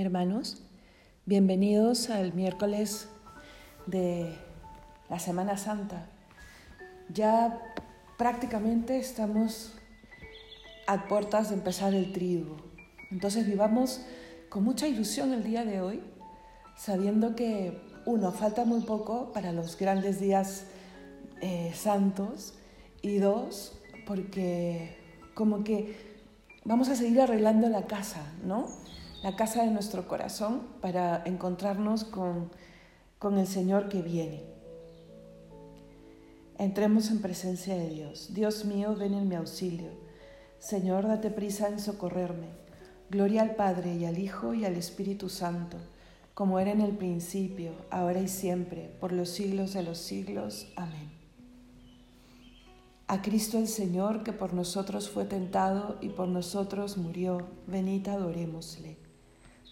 hermanos. Bienvenidos al miércoles de la Semana Santa. Ya prácticamente estamos a puertas de empezar el trigo. Entonces vivamos con mucha ilusión el día de hoy, sabiendo que, uno, falta muy poco para los grandes días eh, santos y dos, porque como que vamos a seguir arreglando la casa, ¿no? La casa de nuestro corazón para encontrarnos con, con el Señor que viene. Entremos en presencia de Dios. Dios mío, ven en mi auxilio. Señor, date prisa en socorrerme. Gloria al Padre y al Hijo y al Espíritu Santo, como era en el principio, ahora y siempre, por los siglos de los siglos. Amén. A Cristo el Señor, que por nosotros fue tentado y por nosotros murió, venid adorémosle.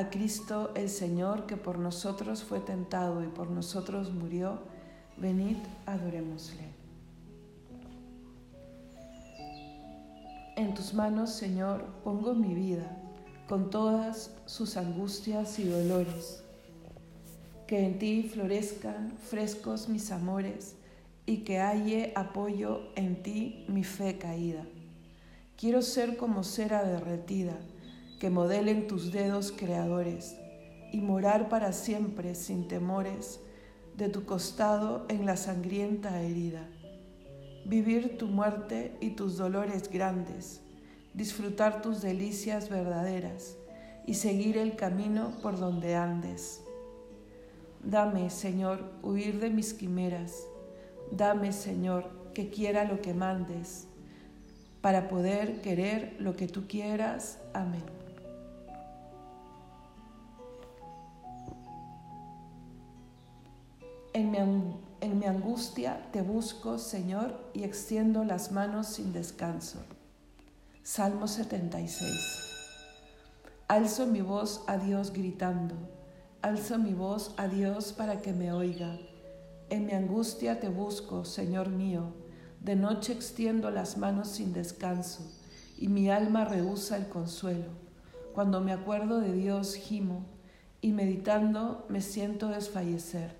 A Cristo el Señor, que por nosotros fue tentado y por nosotros murió, venid, adorémosle. En tus manos, Señor, pongo mi vida, con todas sus angustias y dolores. Que en ti florezcan frescos mis amores y que halle apoyo en ti mi fe caída. Quiero ser como cera derretida, que modelen tus dedos creadores, y morar para siempre sin temores de tu costado en la sangrienta herida. Vivir tu muerte y tus dolores grandes, disfrutar tus delicias verdaderas y seguir el camino por donde andes. Dame, Señor, huir de mis quimeras Dame, Señor, que quiera lo que mandes, para poder querer lo que tú quieras. Amén. En mi, en mi, angustia te busco, Señor, y extiendo las manos sin descanso. Salmo 76. Alzo mi voz a Dios gritando, alzo mi voz a Dios para que me oiga. En mi angustia te busco, Señor mío. De noche extiendo las manos sin descanso y mi alma rehúsa el consuelo. Cuando me acuerdo de Dios gimo y meditando me siento desfallecer.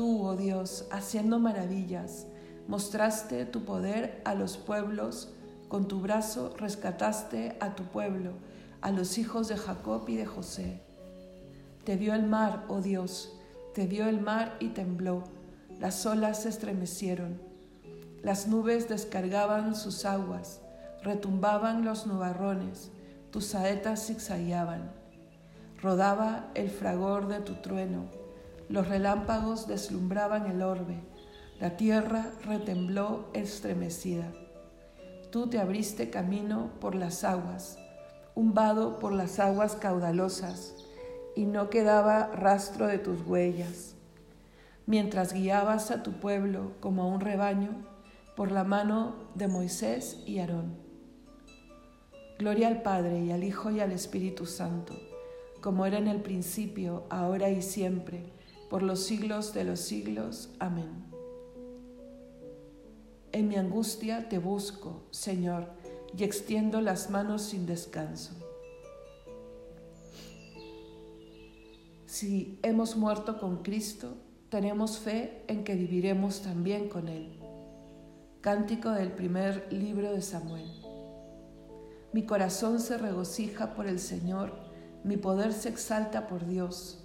Tú, oh Dios, haciendo maravillas, mostraste tu poder a los pueblos, con tu brazo rescataste a tu pueblo, a los hijos de Jacob y de José. Te vio el mar, oh Dios, te vio el mar y tembló, las olas se estremecieron, las nubes descargaban sus aguas, retumbaban los nubarrones, tus saetas zigzagueaban. Rodaba el fragor de tu trueno, los relámpagos deslumbraban el orbe, la tierra retembló estremecida. Tú te abriste camino por las aguas, un vado por las aguas caudalosas, y no quedaba rastro de tus huellas. Mientras guiabas a tu pueblo como a un rebaño por la mano de Moisés y Aarón. Gloria al Padre y al Hijo y al Espíritu Santo, como era en el principio, ahora y siempre, por los siglos de los siglos. Amén. En mi angustia te busco, Señor, y extiendo las manos sin descanso. Si hemos muerto con Cristo, tenemos fe en que viviremos también con Él. Cántico del primer libro de Samuel. Mi corazón se regocija por el Señor, mi poder se exalta por Dios,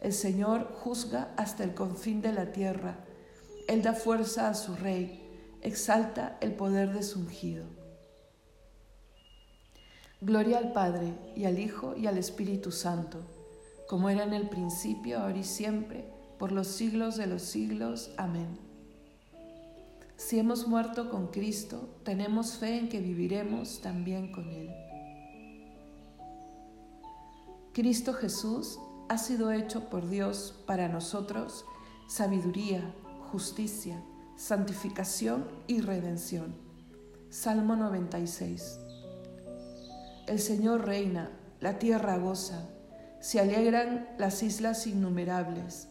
El Señor juzga hasta el confín de la tierra. Él da fuerza a su rey. Exalta el poder de su ungido. Gloria al Padre y al Hijo y al Espíritu Santo, como era en el principio, ahora y siempre, por los siglos de los siglos. Amén. Si hemos muerto con Cristo, tenemos fe en que viviremos también con Él. Cristo Jesús ha sido hecho por Dios para nosotros sabiduría, justicia, santificación y redención. Salmo 96. El Señor reina, la tierra goza, se alegran las islas innumerables,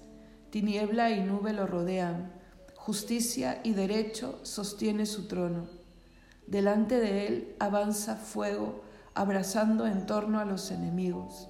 tiniebla y nube lo rodean Justicia y derecho sostiene su trono. Delante de él avanza fuego, abrazando en torno a los enemigos.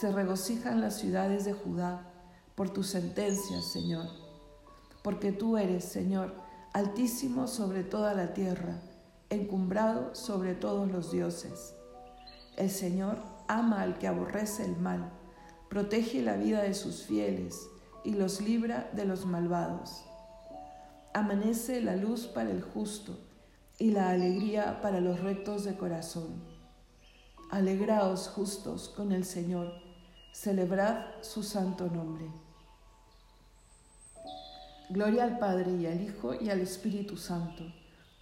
se regocijan las ciudades de Judá por tus sentencias, Señor. Porque tú eres, Señor, altísimo sobre toda la tierra, encumbrado sobre todos los dioses. El Señor ama al que aborrece el mal, protege la vida de sus fieles y los libra de los malvados amanece la luz para el justo y la alegría para los rectos de corazón. Alegraos justos con el Señor, celebrad su santo nombre. Gloria al Padre y al Hijo y al Espíritu Santo,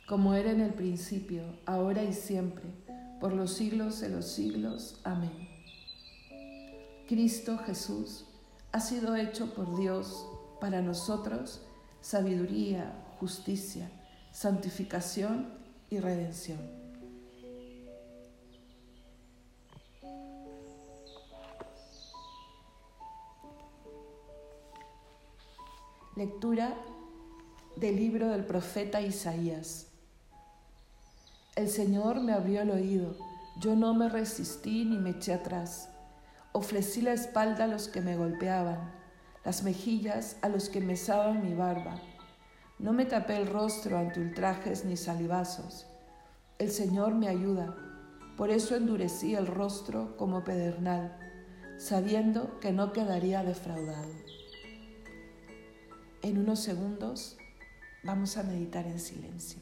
como era en el principio, ahora y siempre, por los siglos de los siglos. Amén. Cristo Jesús ha sido hecho por Dios para nosotros sabiduría, justicia, santificación y redención. Lectura del libro del profeta Isaías. El Señor me abrió el oído, yo no me resistí ni me eché atrás. Ofrecí la espalda a los que me golpeaban, las mejillas a los que mesaban mi barba. No me tapé el rostro ante ultrajes ni salivazos. El Señor me ayuda, por eso endurecí el rostro como pedernal, sabiendo que no quedaría defraudado. En unos segundos vamos a meditar en silencio.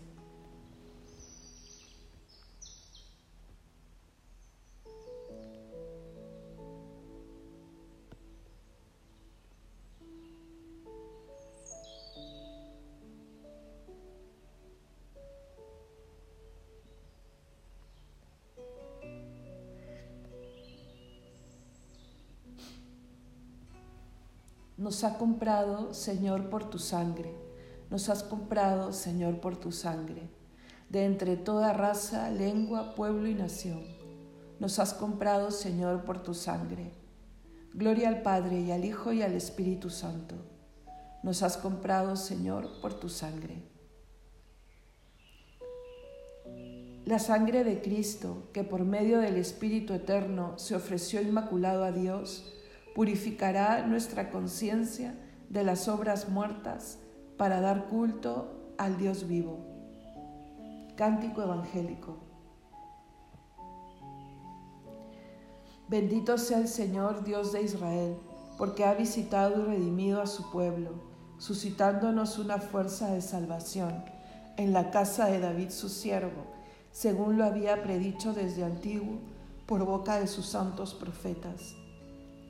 Nos ha comprado, Señor, por tu sangre. Nos has comprado, Señor, por tu sangre. De entre toda raza, lengua, pueblo y nación. Nos has comprado, Señor, por tu sangre. Gloria al Padre y al Hijo y al Espíritu Santo. Nos has comprado, Señor, por tu sangre. La sangre de Cristo, que por medio del Espíritu Eterno se ofreció inmaculado a Dios, purificará nuestra conciencia de las obras muertas para dar culto al Dios vivo. Cántico Evangélico. Bendito sea el Señor Dios de Israel, porque ha visitado y redimido a su pueblo, suscitándonos una fuerza de salvación en la casa de David su siervo, según lo había predicho desde antiguo por boca de sus santos profetas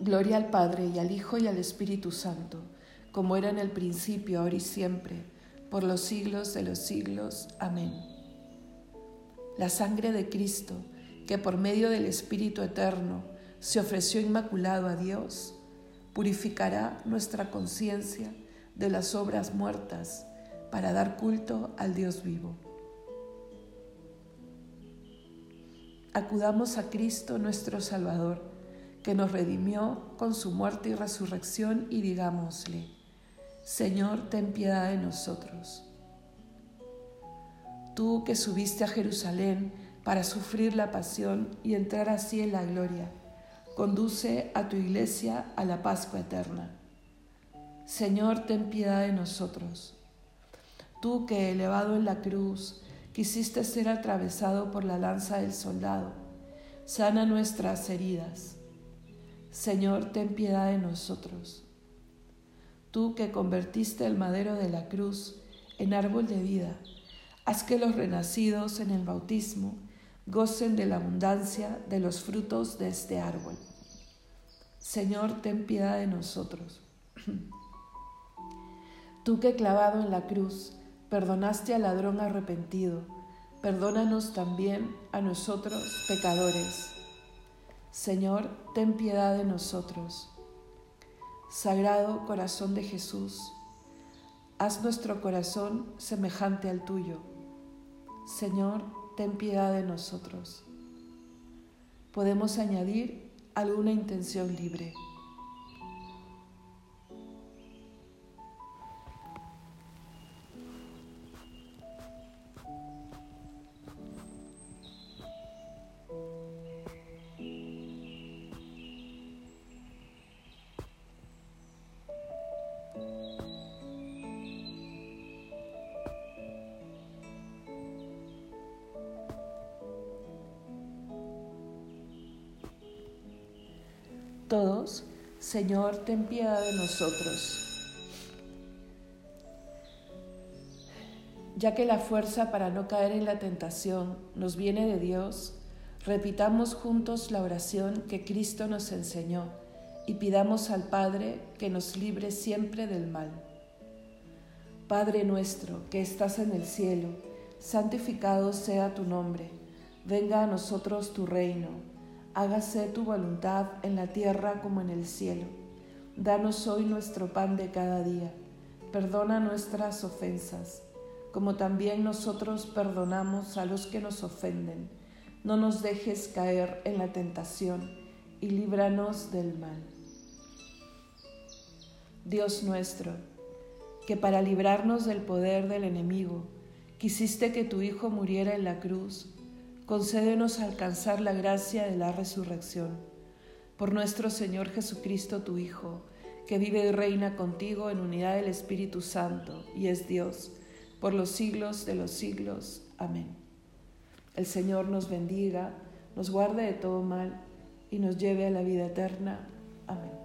Gloria al Padre y al Hijo y al Espíritu Santo, como era en el principio, ahora y siempre, por los siglos de los siglos. Amén. La sangre de Cristo, que por medio del Espíritu Eterno se ofreció inmaculado a Dios, purificará nuestra conciencia de las obras muertas para dar culto al Dios vivo. Acudamos a Cristo nuestro Salvador que nos redimió con su muerte y resurrección, y digámosle, Señor, ten piedad de nosotros. Tú que subiste a Jerusalén para sufrir la pasión y entrar así en la gloria, conduce a tu iglesia a la Pascua eterna. Señor, ten piedad de nosotros. Tú que, elevado en la cruz, quisiste ser atravesado por la lanza del soldado, sana nuestras heridas Señor, ten piedad de nosotros. Tú que convertiste el madero de la cruz en árbol de vida, haz que los renacidos en el bautismo gocen de la abundancia de los frutos de este árbol. Señor, ten piedad de nosotros. Tú que clavado en la cruz perdonaste al ladrón arrepentido, perdónanos también a nosotros pecadores Señor, ten piedad de nosotros. Sagrado corazón de Jesús, haz nuestro corazón semejante al tuyo. Señor, ten piedad de nosotros. Podemos añadir alguna intención libre. Todos, Señor, ten piedad de nosotros. Ya que la fuerza para no caer en la tentación nos viene de Dios, repitamos juntos la oración que Cristo nos enseñó y pidamos al Padre que nos libre siempre del mal. Padre nuestro que estás en el cielo, santificado sea tu nombre, venga a nosotros tu reino hágase tu voluntad en la tierra como en el cielo. Danos hoy nuestro pan de cada día. Perdona nuestras ofensas, como también nosotros perdonamos a los que nos ofenden. No nos dejes caer en la tentación y líbranos del mal. Dios nuestro, que para librarnos del poder del enemigo, quisiste que tu Hijo muriera en la cruz concédenos alcanzar la gracia de la resurrección. Por nuestro Señor Jesucristo, tu Hijo, que vive y reina contigo en unidad del Espíritu Santo y es Dios, por los siglos de los siglos. Amén. El Señor nos bendiga, nos guarde de todo mal y nos lleve a la vida eterna. Amén.